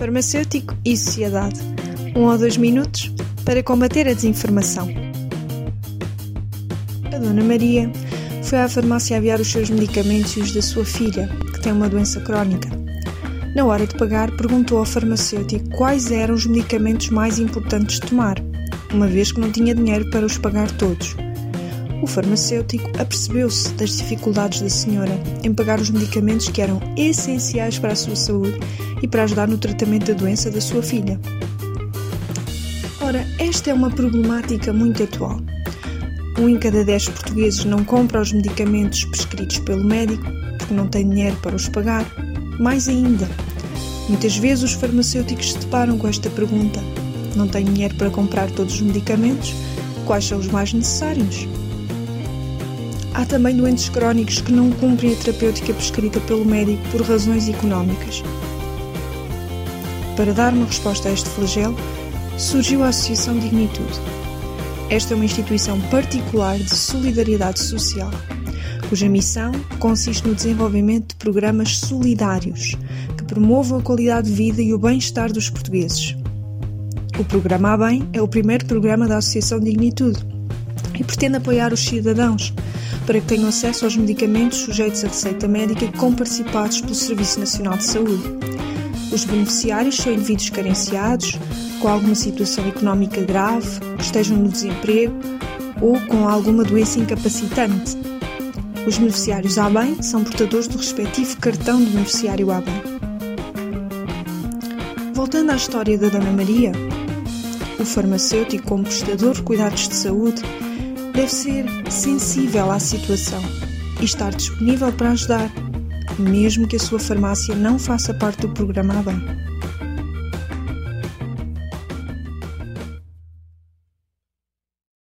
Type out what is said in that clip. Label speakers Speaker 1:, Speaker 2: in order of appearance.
Speaker 1: farmacêutico e sociedade. Um ou dois minutos para combater a desinformação. A Dona Maria foi à farmácia aviar os seus medicamentos e os da sua filha, que tem uma doença crónica. Na hora de pagar, perguntou ao farmacêutico quais eram os medicamentos mais importantes de tomar, uma vez que não tinha dinheiro para os pagar todos. O farmacêutico apercebeu-se das dificuldades da senhora em pagar os medicamentos que eram essenciais para a sua saúde e para ajudar no tratamento da doença da sua filha. Ora, esta é uma problemática muito atual. Um em cada dez portugueses não compra os medicamentos prescritos pelo médico porque não tem dinheiro para os pagar. Mais ainda, muitas vezes os farmacêuticos se deparam com esta pergunta: não tenho dinheiro para comprar todos os medicamentos? Quais são os mais necessários? Há também doentes crónicos que não cumprem a terapêutica prescrita pelo médico por razões económicas. Para dar uma resposta a este flagelo, surgiu a Associação Dignitude. Esta é uma instituição particular de solidariedade social, cuja missão consiste no desenvolvimento de programas solidários que promovam a qualidade de vida e o bem-estar dos portugueses. O programa A Bem é o primeiro programa da Associação Dignitude e pretende apoiar os cidadãos para que tenham acesso aos medicamentos sujeitos à receita médica comparticipados pelo Serviço Nacional de Saúde. Os beneficiários são indivíduos carenciados, com alguma situação económica grave, que estejam no desemprego ou com alguma doença incapacitante. Os beneficiários bem são portadores do respectivo cartão de beneficiário bem. Voltando à história da Dona Maria, o farmacêutico, como prestador de cuidados de saúde, deve ser sensível à situação e estar disponível para ajudar, mesmo que a sua farmácia não faça parte do programa A bem.